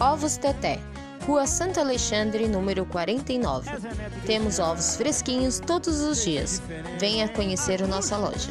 Ovos Teté, Rua Santo Alexandre, número 49. Temos ovos fresquinhos todos os dias. Venha conhecer nossa loja.